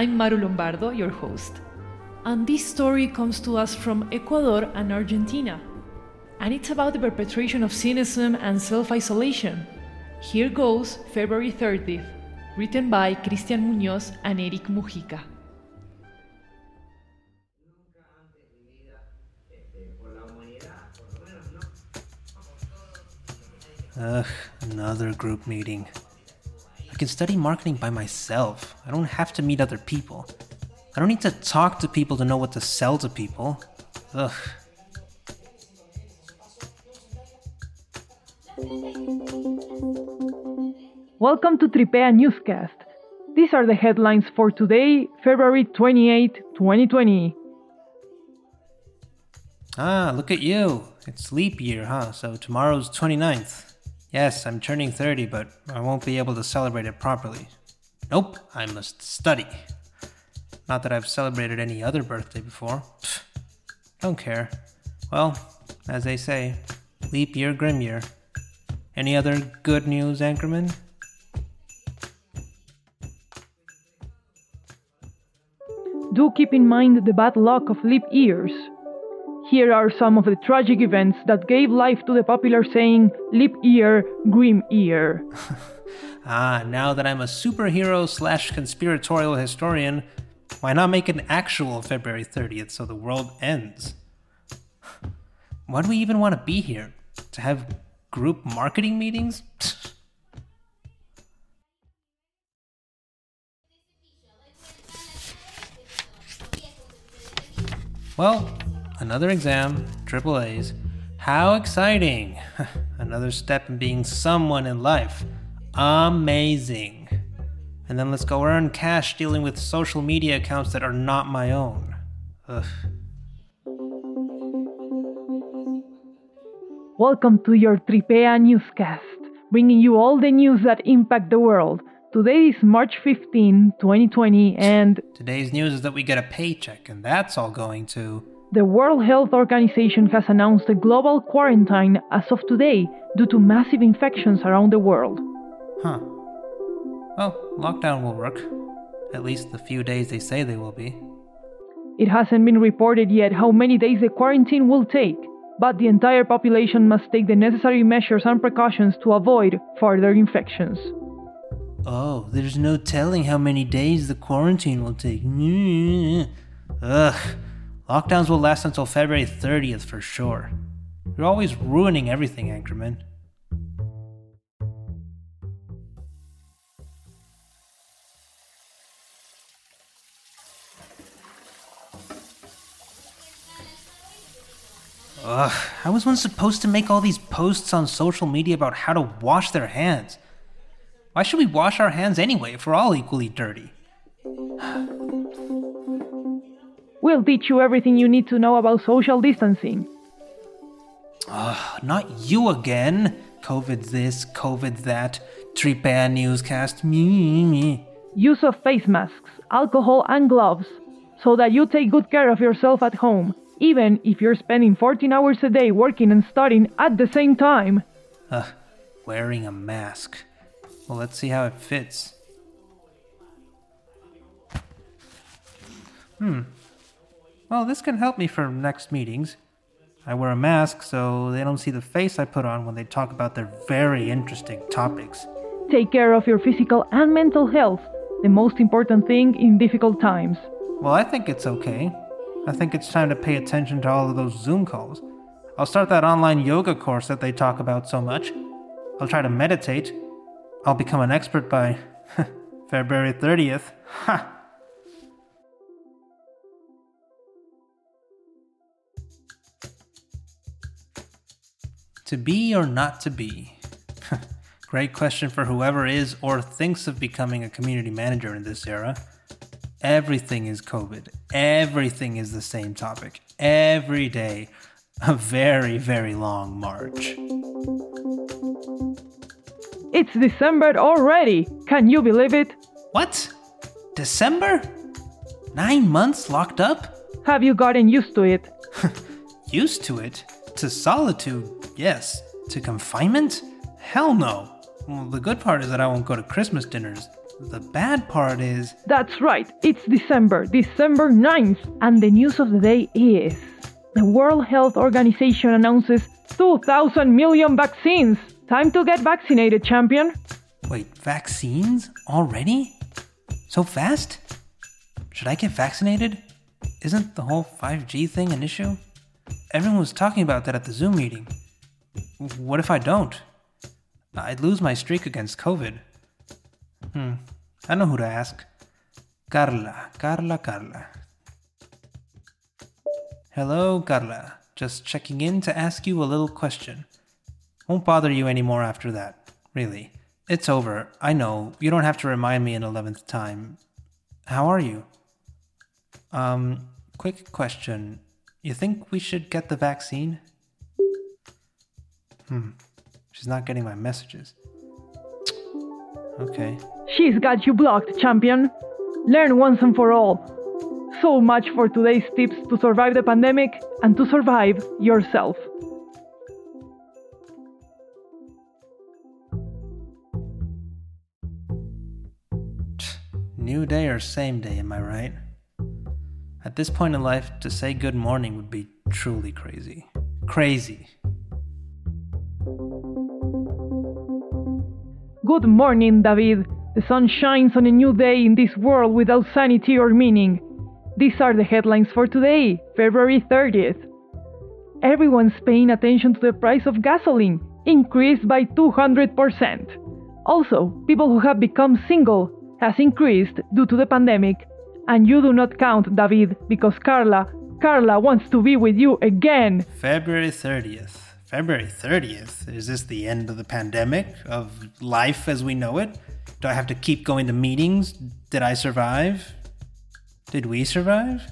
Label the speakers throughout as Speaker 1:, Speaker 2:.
Speaker 1: I'm Maru Lombardo, your host. And this story comes to us from Ecuador and Argentina. And it's about the perpetration of cynicism and self isolation. Here goes February 30th, written by Christian Muñoz and Erick Mujica.
Speaker 2: Ugh, another group meeting can study marketing by myself. I don't have to meet other people. I don't need to talk to people to know what to sell to people. Ugh.
Speaker 1: Welcome to Tripea Newscast. These are the headlines for today, February 28, 2020.
Speaker 2: Ah, look at you. It's leap year, huh? So tomorrow's 29th. Yes, I'm turning 30, but I won't be able to celebrate it properly. Nope, I must study. Not that I've celebrated any other birthday before. Pfft, don't care. Well, as they say, leap year, grim year. Any other good news, Anchorman?
Speaker 1: Do keep in mind the bad luck of leap years. Here are some of the tragic events that gave life to the popular saying, leap year, grim year.
Speaker 2: ah, now that I'm a superhero slash conspiratorial historian, why not make an actual February 30th so the world ends? Why do we even want to be here? To have group marketing meetings? well, Another exam, triple A's. How exciting! Another step in being someone in life. Amazing. And then let's go earn cash dealing with social media accounts that are not my own. Ugh.
Speaker 1: Welcome to your Tripea newscast, bringing you all the news that impact the world. Today is March 15, 2020, and.
Speaker 2: Today's news is that we get a paycheck, and that's all going to.
Speaker 1: The World Health Organization has announced a global quarantine as of today due to massive infections around the world.
Speaker 2: Huh. Well, lockdown will work. At least the few days they say they will be.
Speaker 1: It hasn't been reported yet how many days the quarantine will take, but the entire population must take the necessary measures and precautions to avoid further infections.
Speaker 2: Oh, there's no telling how many days the quarantine will take. Ugh. Lockdowns will last until February 30th for sure. You're always ruining everything, Anchorman. Ugh, how is one supposed to make all these posts on social media about how to wash their hands? Why should we wash our hands anyway if we're all equally dirty?
Speaker 1: We'll teach you everything you need to know about social distancing.
Speaker 2: Ugh, not you again. COVID this, COVID that, Tripea newscast. Me.
Speaker 1: Use of face masks, alcohol, and gloves, so that you take good care of yourself at home, even if you're spending 14 hours a day working and studying at the same time.
Speaker 2: Ugh, wearing a mask. Well, let's see how it fits. Hmm, well, this can help me for next meetings. I wear a mask so they don't see the face I put on when they talk about their very interesting topics.
Speaker 1: Take care of your physical and mental health, the most important thing in difficult times.
Speaker 2: Well, I think it's okay. I think it's time to pay attention to all of those Zoom calls. I'll start that online yoga course that they talk about so much. I'll try to meditate. I'll become an expert by February 30th. Ha! To be or not to be? Great question for whoever is or thinks of becoming a community manager in this era. Everything is COVID. Everything is the same topic. Every day, a very, very long march.
Speaker 3: It's December already. Can you believe it?
Speaker 2: What? December? Nine months locked up?
Speaker 3: Have you gotten used to it?
Speaker 2: Used to it? To solitude, yes. To confinement? Hell no. Well, the good part is that I won't go to Christmas dinners. The bad part is.
Speaker 3: That's right, it's December, December 9th, and the news of the day is the World Health Organization announces 2,000 million vaccines. Time to get vaccinated, champion.
Speaker 2: Wait, vaccines? Already? So fast? Should I get vaccinated? Isn't the whole 5G thing an issue? Everyone was talking about that at the Zoom meeting. What if I don't? I'd lose my streak against COVID. Hmm, I know who to ask. Carla, Carla, Carla. Hello, Carla. Just checking in to ask you a little question. Won't bother you anymore after that, really. It's over. I know. You don't have to remind me an 11th time. How are you? Um, quick question. You think we should get the vaccine? Hmm. She's not getting my messages. Okay.
Speaker 3: She's got you blocked, champion. Learn once and for all. So much for today's tips to survive the pandemic and to survive yourself.
Speaker 2: New day or same day, am I right? At this point in life, to say good morning would be truly crazy. Crazy.
Speaker 3: Good morning, David. The sun shines on a new day in this world without sanity or meaning. These are the headlines for today, February 30th. Everyone's paying attention to the price of gasoline, increased by 200%. Also, people who have become single has increased due to the pandemic. And you do not count, David, because Carla, Carla wants to be with you again.
Speaker 2: February 30th. February 30th? Is this the end of the pandemic? Of life as we know it? Do I have to keep going to meetings? Did I survive? Did we survive?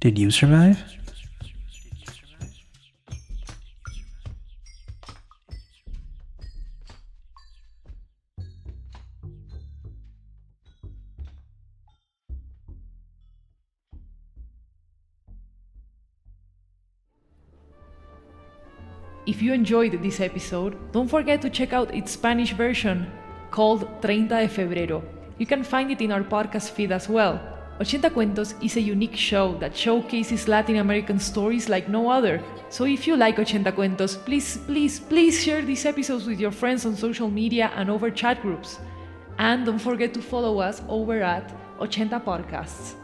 Speaker 2: Did you survive?
Speaker 1: If you enjoyed this episode, don't forget to check out its Spanish version called 30 de Febrero. You can find it in our podcast feed as well. Ochenta Cuentos is a unique show that showcases Latin American stories like no other. So if you like Ochenta Cuentos, please, please, please share these episodes with your friends on social media and over chat groups. And don't forget to follow us over at Ochenta Podcasts.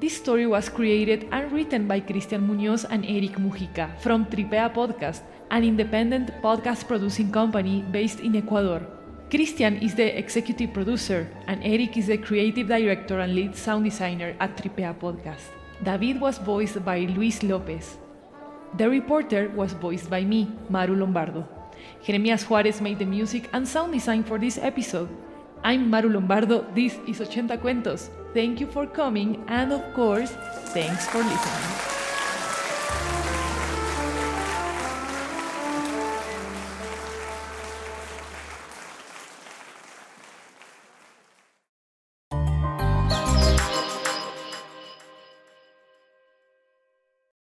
Speaker 1: This story was created and written by Christian Muñoz and Erick Mujica from Tripea Podcast, an independent podcast producing company based in Ecuador. Christian is the executive producer, and Erick is the creative director and lead sound designer at Tripea Podcast. David was voiced by Luis Lopez. The reporter was voiced by me, Maru Lombardo. Jeremias Juarez made the music and sound design for this episode. I'm Maru Lombardo, this is Ochenta Cuentos. Thank you for coming, and of course, thanks for listening.